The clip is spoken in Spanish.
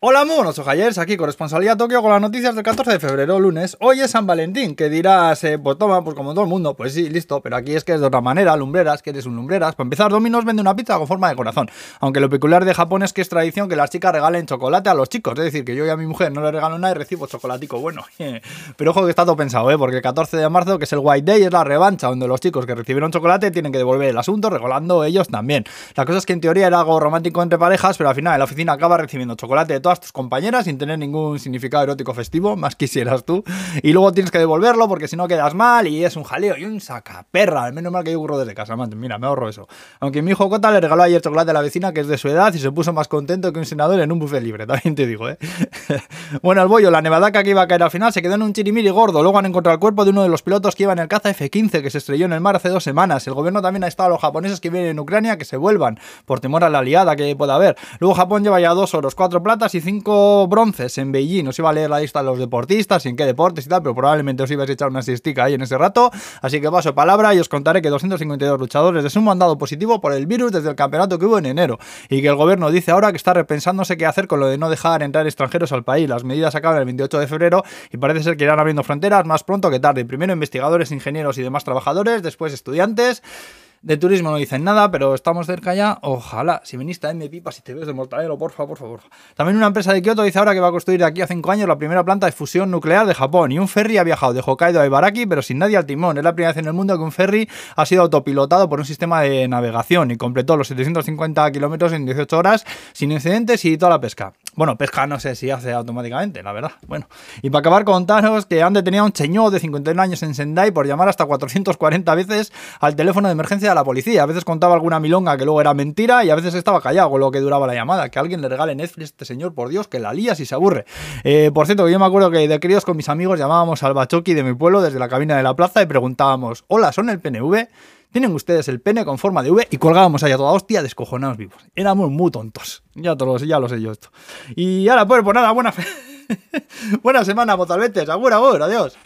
Hola, muy buenos ojayers, aquí corresponsalía Tokio con las noticias del 14 de febrero, lunes. Hoy es San Valentín, que dirás, eh, pues toma, pues como todo el mundo, pues sí, listo, pero aquí es que es de otra manera, lumbreras, que eres un lumbreras. Para empezar, Domino's vende una pizza con forma de corazón, aunque lo peculiar de Japón es que es tradición que las chicas regalen chocolate a los chicos, es decir, que yo y a mi mujer no le regalo nada y recibo chocolatico bueno. pero ojo que está todo pensado, ¿eh? porque el 14 de marzo, que es el White Day, es la revancha, donde los chicos que recibieron chocolate tienen que devolver el asunto, regalando ellos también. La cosa es que en teoría era algo romántico entre parejas, pero al final en la oficina acaba recibiendo chocolate de todas tus compañeras sin tener ningún significado erótico festivo, más quisieras tú. Y luego tienes que devolverlo porque si no quedas mal y es un jaleo y un sacaperra. Al menos mal que yo curro desde casa, Mira, me ahorro eso. Aunque mi hijo Cota le regaló ayer chocolate a la vecina que es de su edad y se puso más contento que un senador en un buffet libre, también te digo, ¿eh? bueno, el bollo, la nevadaca que iba a caer al final se quedó en un chirimiri gordo. Luego han encontrado el cuerpo de uno de los pilotos que iba en el caza F-15 que se estrelló en el mar hace dos semanas. El gobierno también ha estado a los japoneses que vienen en Ucrania que se vuelvan por temor a la aliada que pueda haber. Luego Japón lleva ya dos oros, cuatro platas y cinco bronces en Beijing nos iba a leer la lista de los deportistas y en qué deportes y tal, pero probablemente os ibais a echar una siestica ahí en ese rato. Así que paso palabra y os contaré que 252 luchadores de sumo han dado positivo por el virus desde el campeonato que hubo en enero y que el gobierno dice ahora que está repensándose qué hacer con lo de no dejar entrar extranjeros al país. Las medidas acaban el 28 de febrero y parece ser que irán abriendo fronteras más pronto que tarde. Primero investigadores, ingenieros y demás trabajadores, después estudiantes. De turismo no dicen nada, pero estamos cerca ya. Ojalá, si a M Pipa, si te ves de mortadelo, por favor, por favor. También una empresa de Kioto dice ahora que va a construir de aquí a 5 años la primera planta de fusión nuclear de Japón. Y un ferry ha viajado de Hokkaido a Ibaraki, pero sin nadie al timón. Es la primera vez en el mundo que un ferry ha sido autopilotado por un sistema de navegación y completó los 750 kilómetros en 18 horas sin incidentes y toda la pesca. Bueno, pesca no sé si hace automáticamente, la verdad. Bueno, y para acabar, contaros que han detenido a un cheñó de 51 años en Sendai por llamar hasta 440 veces al teléfono de emergencia de la policía. A veces contaba alguna milonga que luego era mentira y a veces estaba callado con lo que duraba la llamada. Que alguien le regale Netflix a este señor, por Dios, que la lía si se aburre. Eh, por cierto, yo me acuerdo que de críos con mis amigos llamábamos al bachoqui de mi pueblo desde la cabina de la plaza y preguntábamos: Hola, ¿son el PNV? Tienen ustedes el pene con forma de V y colgábamos allá toda hostia descojonados vivos. Éramos muy tontos. Ya, todos, ya lo sé yo esto. Y ahora, pues, pues nada, buena, fe... buena semana, mozalbetes. Agur, agur, adiós.